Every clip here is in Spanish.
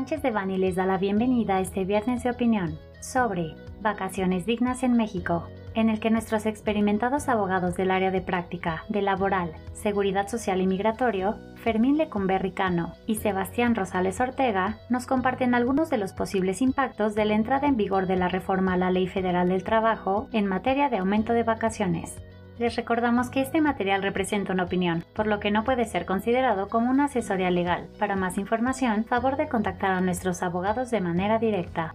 Sánchez de Bani les da la bienvenida este viernes de opinión sobre vacaciones dignas en México, en el que nuestros experimentados abogados del área de práctica, de laboral, seguridad social y migratorio, Fermín Lecumberri Cano y Sebastián Rosales Ortega, nos comparten algunos de los posibles impactos de la entrada en vigor de la reforma a la Ley Federal del Trabajo en materia de aumento de vacaciones. Les recordamos que este material representa una opinión, por lo que no puede ser considerado como una asesoría legal. Para más información, favor de contactar a nuestros abogados de manera directa.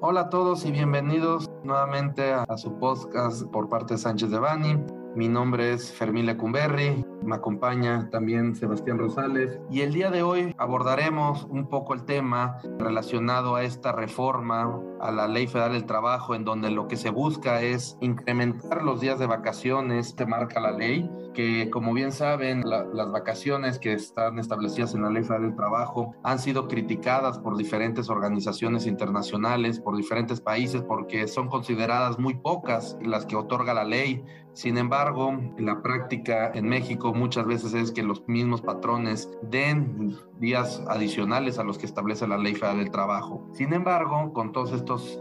Hola a todos y bienvenidos nuevamente a, su podcast por parte de Sánchez de Bani. Mi nombre es Fermín Lecumberri, me acompaña también Sebastián Rosales y el día de hoy abordaremos un poco el tema relacionado a esta reforma a la Ley Federal del Trabajo en donde lo que se busca es incrementar los días de vacaciones que marca la ley, que como bien saben las vacaciones que están establecidas en la Ley Federal del Trabajo han sido criticadas por diferentes organizaciones internacionales, por diferentes países porque son consideradas muy pocas las que otorga la ley. Sin embargo, en la práctica en México muchas veces es que los mismos patrones den días adicionales a los que establece la Ley Federal del Trabajo. Sin embargo, con todas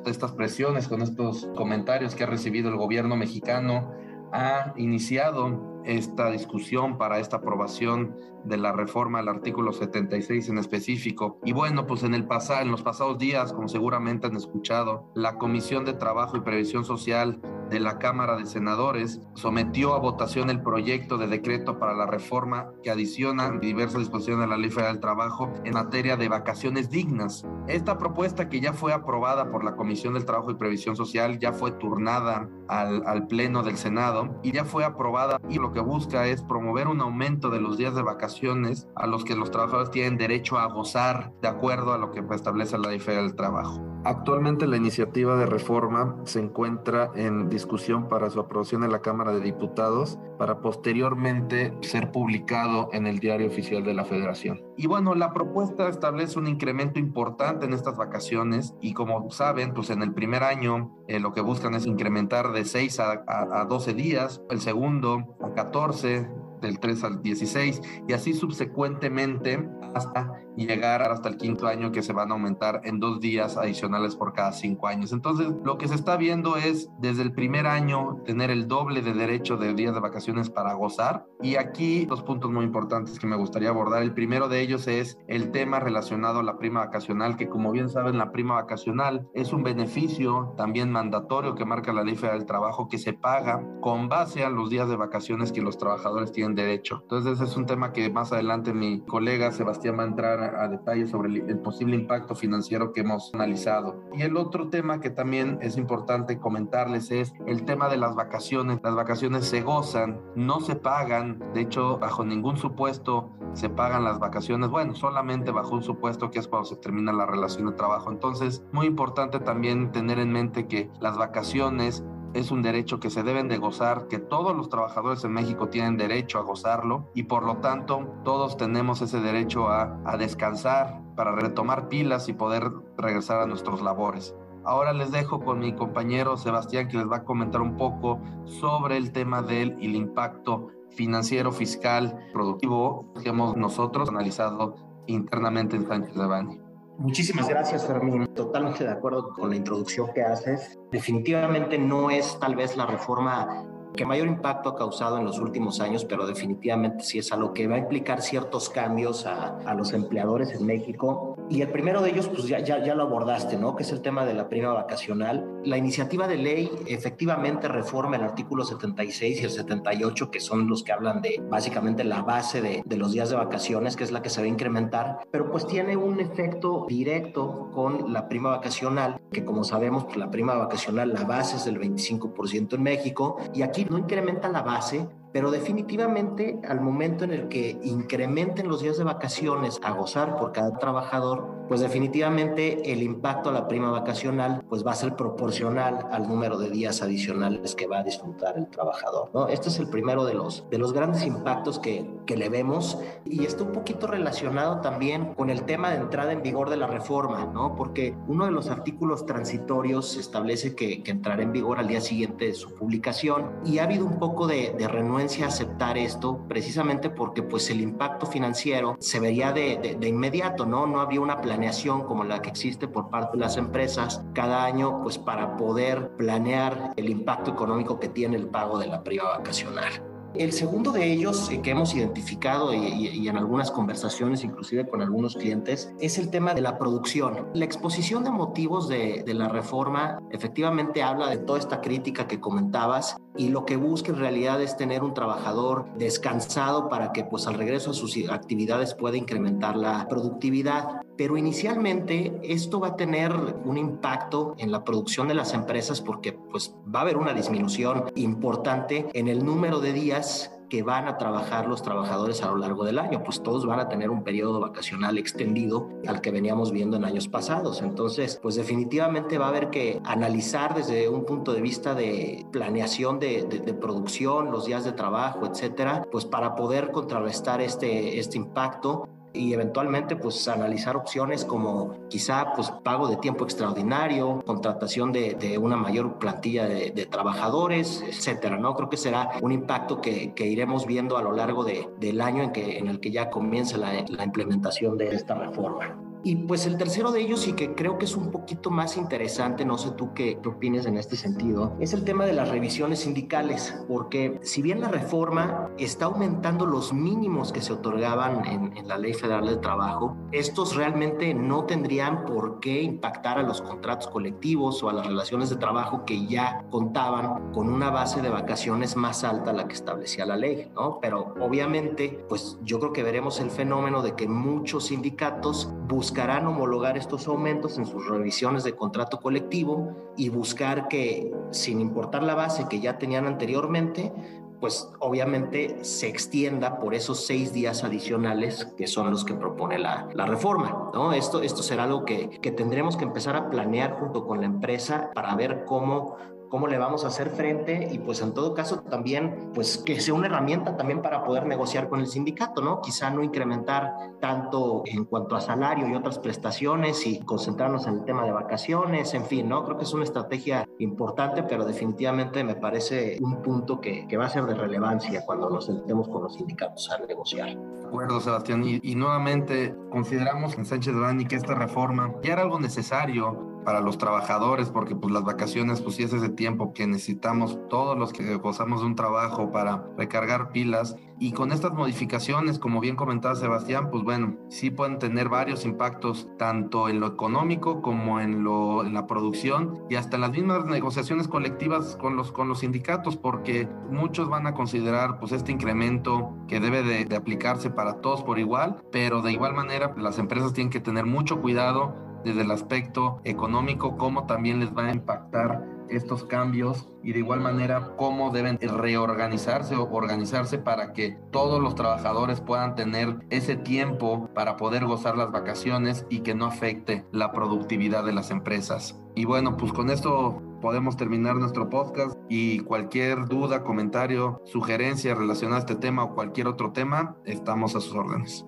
estas presiones, con estos comentarios que ha recibido el gobierno mexicano, ha iniciado esta discusión para esta aprobación de la reforma al artículo 76 en específico. Y bueno, pues en el pasado, en los pasados días, como seguramente han escuchado, la Comisión de Trabajo y Previsión Social de la Cámara de Senadores sometió a votación el proyecto de decreto para la reforma que adiciona diversas disposiciones de la Ley Federal del Trabajo en materia de vacaciones dignas. Esta propuesta que ya fue aprobada por la Comisión del Trabajo y Previsión Social ya fue turnada al, al Pleno del Senado y ya fue aprobada y lo que busca es promover un aumento de los días de vacaciones a los que los trabajadores tienen derecho a gozar de acuerdo a lo que establece la Ley Federal del Trabajo. Actualmente la iniciativa de reforma se encuentra en discusión para su aprobación en la Cámara de Diputados para posteriormente ser publicado en el Diario Oficial de la Federación. Y bueno, la propuesta establece un incremento importante en estas vacaciones y como saben, pues en el primer año eh, lo que buscan es incrementar de 6 a, a, a 12 días, el segundo a 14, del 3 al 16 y así subsecuentemente hasta llegar hasta el quinto año que se van a aumentar en dos días adicionales por cada cinco años. Entonces, lo que se está viendo es desde el primer año tener el doble de derecho de días de vacaciones para gozar. Y aquí dos puntos muy importantes que me gustaría abordar. El primero de ellos es el tema relacionado a la prima vacacional, que como bien saben, la prima vacacional es un beneficio también mandatorio que marca la Ley Federal del Trabajo que se paga con base a los días de vacaciones que los trabajadores tienen derecho. Entonces, ese es un tema que más adelante mi colega Sebastián va a entrar a, detalle sobre el, posible impacto financiero que hemos analizado. Y el otro tema que también es importante comentarles es el tema de las vacaciones. Las vacaciones se gozan, no se pagan, de hecho, bajo ningún supuesto se pagan las vacaciones, bueno, solamente bajo un supuesto que es cuando se termina la relación de trabajo. Entonces, muy importante también tener en mente que las vacaciones es un derecho que se deben de gozar, que todos los trabajadores en México tienen derecho a gozarlo y por lo tanto todos tenemos ese derecho a, a descansar para retomar pilas y poder regresar a nuestros labores. Ahora les dejo con mi compañero Sebastián que les va a comentar un poco sobre el tema del el impacto financiero, fiscal, productivo que hemos nosotros analizado internamente en Sánchez de Bani. Muchísimas gracias, Fermín. Totalmente de acuerdo con la introducción que haces. Definitivamente no es tal vez la reforma que mayor impacto ha causado en los últimos años, pero definitivamente sí es algo que va a implicar ciertos cambios a, a los empleadores en México. Y el primero de ellos, pues ya, ya, ya, lo abordaste, ¿no? Que es el tema de la prima vacacional. La iniciativa de ley efectivamente reforma el artículo 76 y el 78, que son los que hablan de básicamente la base de, de los días de vacaciones, que es la que se va a incrementar, pero pues tiene un efecto directo con la prima vacacional, que como sabemos, pues la prima vacacional, la base es del 25% en México, y aquí no incrementa la base, pero definitivamente al momento en el que incrementen los días de vacaciones a gozar por cada trabajador, pues definitivamente el impacto a la prima vacacional pues va a ser proporcional al número de días adicionales que va a disfrutar el trabajador. ¿no? Este es el primero de los, de los grandes impactos que, que le vemos y está un poquito relacionado también con el tema de entrada en vigor de la reforma, ¿no? porque uno de los artículos transitorios establece que, que entrará en vigor al día siguiente de su publicación y ha habido un poco de, de renuencia a aceptar esto precisamente porque pues el impacto financiero se vería de, de, inmediato, ¿no? No había una planeación como la que existe por parte de las empresas cada año pues para poder planear el impacto económico que tiene el pago de la prima vacacional. El segundo de ellos eh, que hemos identificado y, en algunas conversaciones, inclusive con algunos clientes, es el tema de la producción. La exposición de motivos de, de la reforma efectivamente habla de toda esta crítica que comentabas y lo que busca en realidad es tener un trabajador descansado para que pues al regreso a sus actividades pueda incrementar la productividad. Pero inicialmente esto va a tener un impacto en la producción de las empresas porque pues va a haber una disminución importante en el número de días que van a trabajar los trabajadores a lo largo del año, pues todos van a tener un periodo vacacional extendido al que veníamos viendo en años pasados. Entonces, pues definitivamente va a haber que analizar desde un punto de vista de planeación de, producción, los días de trabajo, etcétera, pues para poder contrarrestar este, este impacto y eventualmente pues analizar opciones como quizá pues pago de tiempo extraordinario, contratación de, de una mayor plantilla de, trabajadores, etcétera, ¿no? Creo que será un impacto que, que iremos viendo a lo largo de, del año en, que, en el que ya comience la implementación de esta reforma. Y pues el tercero de ellos y que creo que es un poquito más interesante, no sé tú qué, opines en este sentido, es el tema de las revisiones sindicales, porque si bien la reforma está aumentando los mínimos que se otorgaban en, en la Ley Federal del Trabajo, estos realmente no tendrían por qué impactar a los contratos colectivos o a las relaciones de trabajo que ya contaban con una base de vacaciones más alta a la que establecía la ley, ¿no? Pero obviamente, pues yo creo que veremos el fenómeno de que muchos sindicatos buscan buscarán homologar estos aumentos en sus revisiones de contrato colectivo y buscar que, sin importar la base que ya tenían anteriormente, pues obviamente se extienda por esos seis días adicionales que son los que propone la, la reforma. ¿no? Esto, esto será algo que, que tendremos que empezar a planear junto con la empresa para ver cómo cómo le vamos a hacer frente y pues en todo caso también pues que sea una herramienta también para poder negociar con el sindicato, ¿no? Quizá no incrementar tanto en cuanto a salario y otras prestaciones y concentrarnos en el tema de vacaciones, en fin, ¿no? Creo que es una estrategia importante, pero definitivamente me parece un punto que, que va a ser de relevancia cuando nos sentemos con los sindicatos a negociar. De acuerdo, Sebastián. Y, y nuevamente consideramos en Sánchez Bani que esta reforma ya era algo necesario para los trabajadores, porque pues las vacaciones pues es ese tiempo que necesitamos todos los que gozamos de un trabajo para recargar pilas. Y con estas modificaciones, como bien comentaba Sebastián, pues bueno, sí pueden tener varios impactos tanto en lo económico como en, lo, en la producción y hasta en las mismas negociaciones colectivas con los, con los sindicatos, porque muchos van a considerar pues este incremento que debe de, de aplicarse para todos por igual, pero de igual manera las empresas tienen que tener mucho cuidado desde el aspecto económico, cómo también les va a impactar estos cambios y de igual manera cómo deben reorganizarse o organizarse para que todos los trabajadores puedan tener ese tiempo para poder gozar las vacaciones y que no afecte la productividad de las empresas. Y bueno, pues con esto podemos terminar nuestro podcast y cualquier duda, comentario, sugerencia relacionada a este tema o cualquier otro tema, estamos a sus órdenes.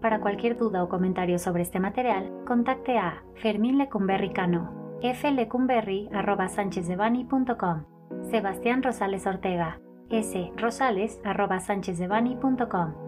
Para cualquier duda o comentario sobre este material, contacte a Fermín Lecumberri Cano, flecumberri.sanchezdevani.com, Sebastián Rosales Ortega, srosales.sanchezdevani.com.